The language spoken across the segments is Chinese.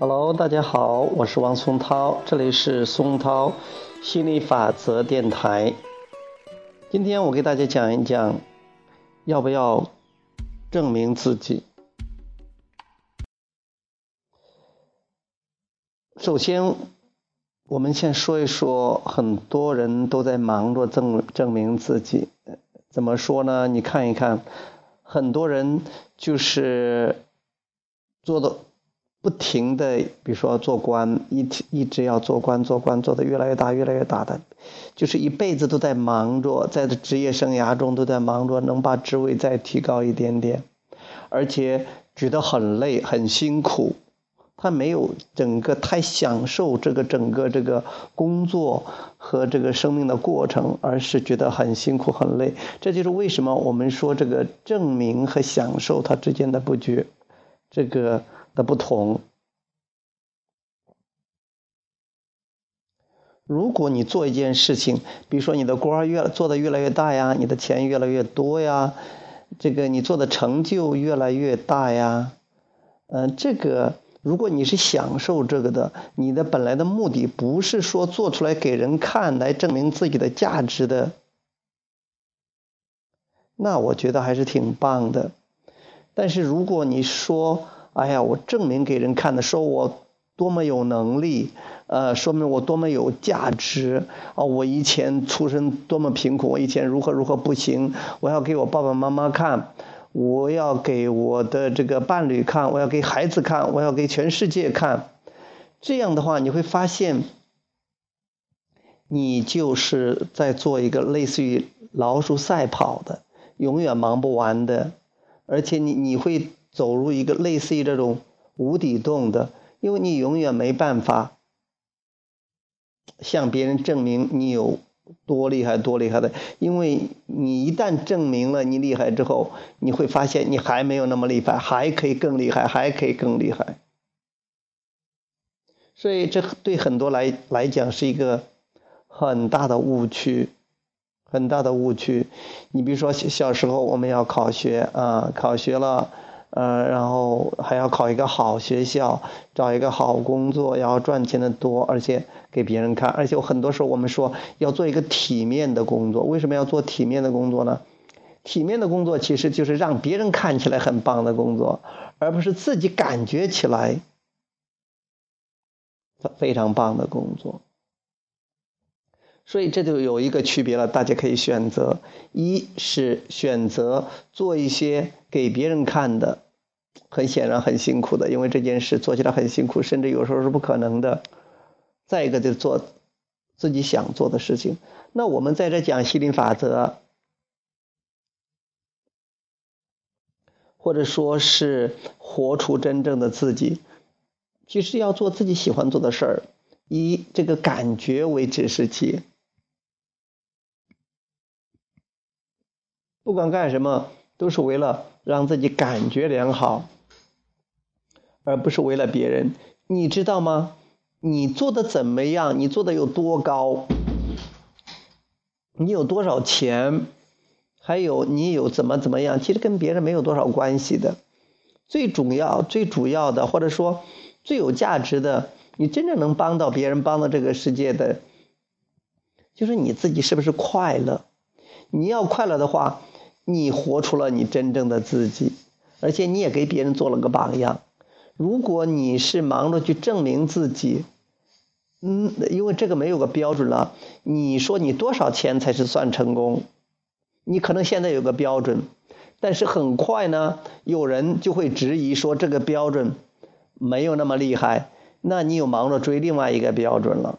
Hello，大家好，我是王松涛，这里是松涛心理法则电台。今天我给大家讲一讲，要不要证明自己。首先，我们先说一说，很多人都在忙着证证明自己。怎么说呢？你看一看，很多人就是做的。不停的，比如说做官，一一直要做官，做官做的越来越大，越来越大的，就是一辈子都在忙着，在职业生涯中都在忙着，能把职位再提高一点点，而且觉得很累，很辛苦，他没有整个太享受这个整个这个工作和这个生命的过程，而是觉得很辛苦很累。这就是为什么我们说这个证明和享受它之间的不绝，这个。的不同。如果你做一件事情，比如说你的官越做的越来越大呀，你的钱越来越多呀，这个你做的成就越来越大呀，嗯，这个如果你是享受这个的，你的本来的目的不是说做出来给人看来证明自己的价值的，那我觉得还是挺棒的。但是如果你说，哎呀，我证明给人看的，说我多么有能力，呃，说明我多么有价值啊！我以前出身多么贫苦，我以前如何如何不行，我要给我爸爸妈妈看，我要给我的这个伴侣看，我要给孩子看，我要给全世界看。这样的话，你会发现，你就是在做一个类似于老鼠赛跑的，永远忙不完的，而且你你会。走入一个类似于这种无底洞的，因为你永远没办法向别人证明你有多厉害、多厉害的，因为你一旦证明了你厉害之后，你会发现你还没有那么厉害，还可以更厉害，还可以更厉害。所以这对很多来来讲是一个很大的误区，很大的误区。你比如说小时候我们要考学啊，考学了。呃，然后还要考一个好学校，找一个好工作，要赚钱的多，而且给别人看。而且很多时候我们说要做一个体面的工作，为什么要做体面的工作呢？体面的工作其实就是让别人看起来很棒的工作，而不是自己感觉起来非常棒的工作。所以这就有一个区别了，大家可以选择：一是选择做一些给别人看的，很显然很辛苦的，因为这件事做起来很辛苦，甚至有时候是不可能的；再一个就做自己想做的事情。那我们在这讲心灵法则，或者说是活出真正的自己，其实要做自己喜欢做的事儿，以这个感觉为指示器。不管干什么，都是为了让自己感觉良好，而不是为了别人。你知道吗？你做的怎么样？你做的有多高？你有多少钱？还有你有怎么怎么样？其实跟别人没有多少关系的。最主要、最主要的，或者说最有价值的，你真正能帮到别人、帮到这个世界的，就是你自己是不是快乐？你要快乐的话。你活出了你真正的自己，而且你也给别人做了个榜样。如果你是忙着去证明自己，嗯，因为这个没有个标准了。你说你多少钱才是算成功？你可能现在有个标准，但是很快呢，有人就会质疑说这个标准没有那么厉害，那你又忙着追另外一个标准了。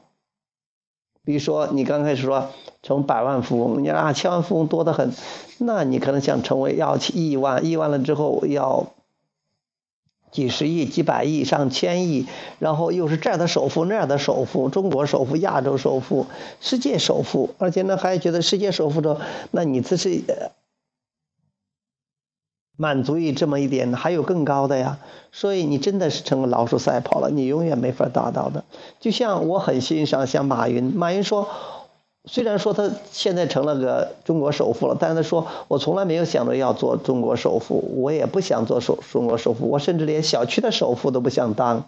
比如说，你刚开始说成百万富翁，你啊，千万富翁多得很，那你可能想成为要亿万，亿万了之后要几十亿、几百亿、上千亿，然后又是这儿的首富、那儿的首富、中国首富、亚洲首富、世界首富，而且呢还觉得世界首富的，那你这是满足于这么一点，还有更高的呀。所以你真的是成了老鼠赛跑了，你永远没法达到的。就像我很欣赏像马云，马云说，虽然说他现在成了个中国首富了，但是他说我从来没有想着要做中国首富，我也不想做首中国首富，我甚至连小区的首富都不想当。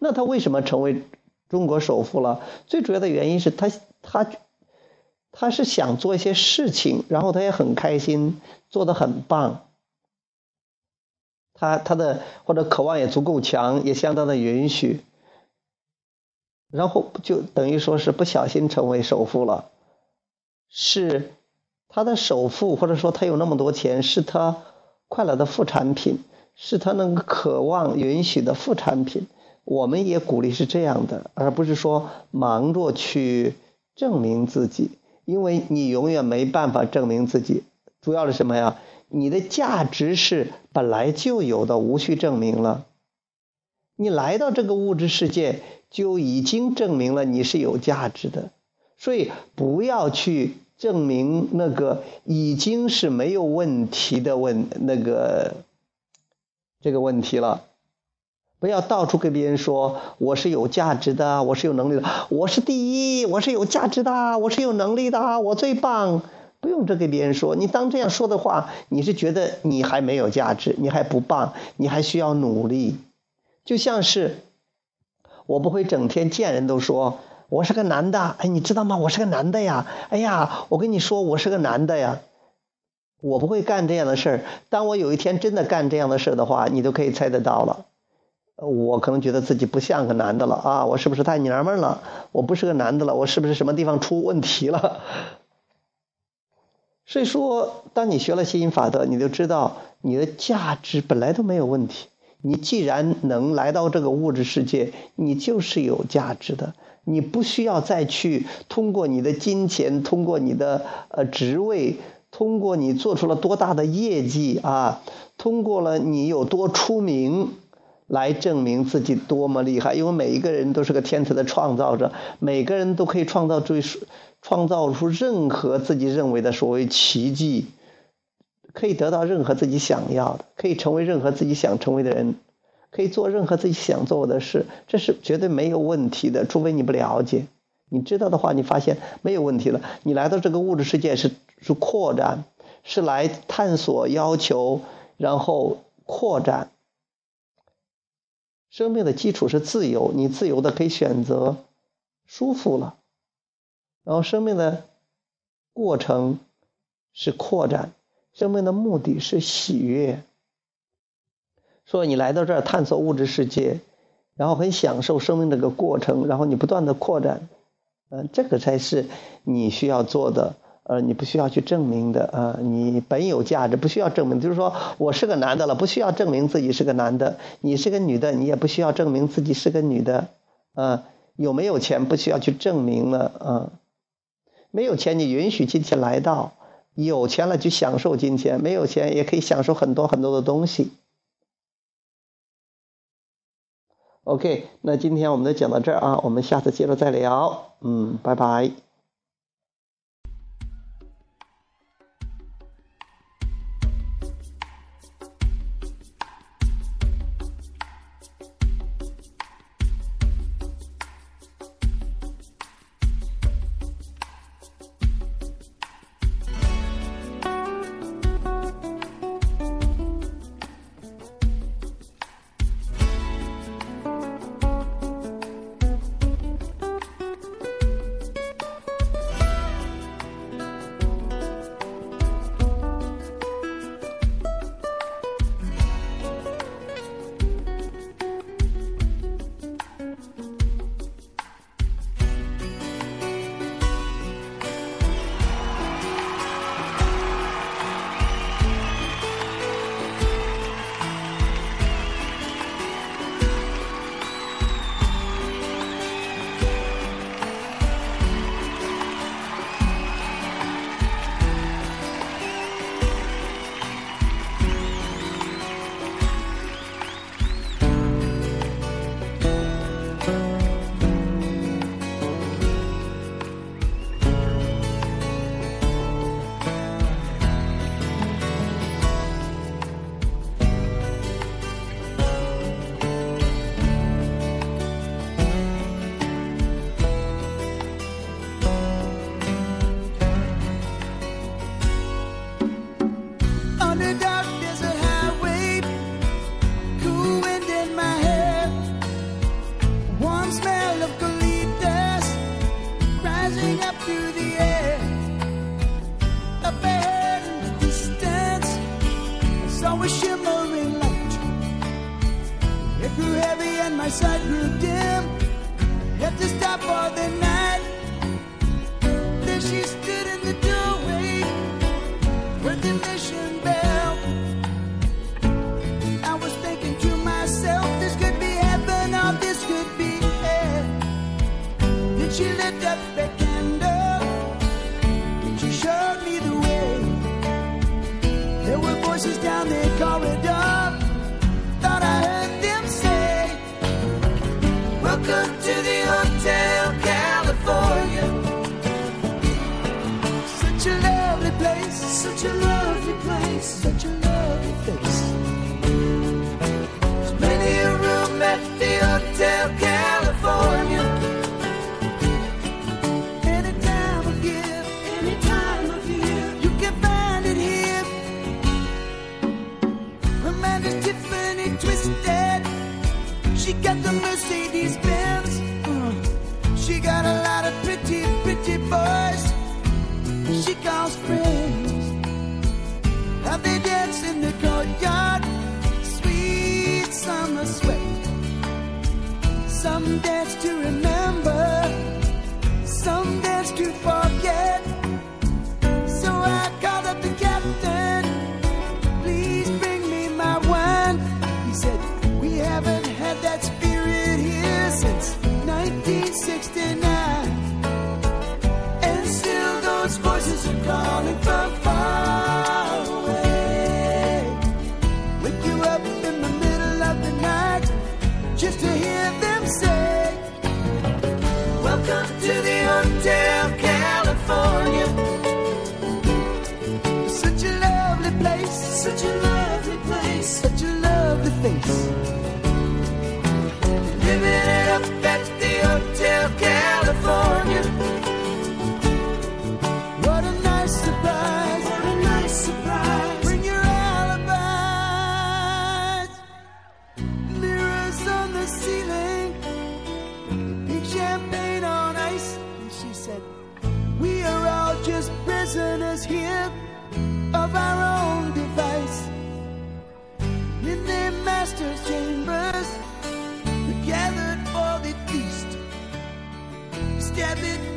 那他为什么成为中国首富了？最主要的原因是他他他是想做一些事情，然后他也很开心，做得很棒。他他的或者渴望也足够强，也相当的允许，然后就等于说是不小心成为首富了，是他的首富或者说他有那么多钱，是他快乐的副产品，是他那个渴望允许的副产品。我们也鼓励是这样的，而不是说忙着去证明自己，因为你永远没办法证明自己。主要是什么呀？你的价值是本来就有的，无需证明了。你来到这个物质世界，就已经证明了你是有价值的。所以不要去证明那个已经是没有问题的问那个这个问题了。不要到处跟别人说我是有价值的，我是有能力的，我是第一，我是有价值的，我是有能力的，我最棒。不用这给别人说，你当这样说的话，你是觉得你还没有价值，你还不棒，你还需要努力。就像是我不会整天见人都说我是个男的，哎，你知道吗？我是个男的呀。哎呀，我跟你说，我是个男的呀。我不会干这样的事儿。当我有一天真的干这样的事儿的话，你都可以猜得到了。我可能觉得自己不像个男的了啊，我是不是太娘们了？我不是个男的了，我是不是什么地方出问题了？所以说，当你学了吸引法则，你就知道你的价值本来都没有问题。你既然能来到这个物质世界，你就是有价值的。你不需要再去通过你的金钱，通过你的呃职位，通过你做出了多大的业绩啊，通过了你有多出名，来证明自己多么厉害。因为每一个人都是个天才的创造者，每个人都可以创造出。创造出任何自己认为的所谓奇迹，可以得到任何自己想要的，可以成为任何自己想成为的人，可以做任何自己想做的事，这是绝对没有问题的。除非你不了解，你知道的话，你发现没有问题了。你来到这个物质世界是是扩展，是来探索、要求，然后扩展。生命的基础是自由，你自由的可以选择，舒服了。然后，生命的过程是扩展，生命的目的是喜悦。说你来到这儿探索物质世界，然后很享受生命这个过程，然后你不断的扩展，嗯，这个才是你需要做的，呃，你不需要去证明的，啊，你本有价值，不需要证明。就是说我是个男的了，不需要证明自己是个男的；你是个女的，你也不需要证明自己是个女的，啊，有没有钱不需要去证明了，啊。没有钱，你允许金钱来到；有钱了，就享受金钱；没有钱，也可以享受很多很多的东西。OK，那今天我们就讲到这儿啊，我们下次接着再聊。嗯，拜拜。Grew heavy and my sight grew dim. Had to stop for the night. There she stood in the doorway with the mission bell. I was thinking to myself, this could be heaven or this could be hell. Then she lit up a candle. She showed me the way. There were voices down the corridor. Welcome to the Hotel California. Such a lovely place, such a lovely place, such a lovely place. There's plenty of room at the Hotel California. Any time of year, any time of year, you can find it here. Amanda's Tiffany twisted. She got the Mercedes Benz. Uh, she got a lot of pretty, pretty boys. She calls friends. How they dance in the courtyard. Sweet summer sweat. Some dance to remember. Some dance to forget. Such a lovely place, such a lovely face. Living it up at the Hotel California. What a nice surprise, what a nice surprise. Bring your alibis. Mirrors on the ceiling, big champagne on ice. And she said, We are all just prisoners here of our own their master's chambers, gathered for the feast. Stab it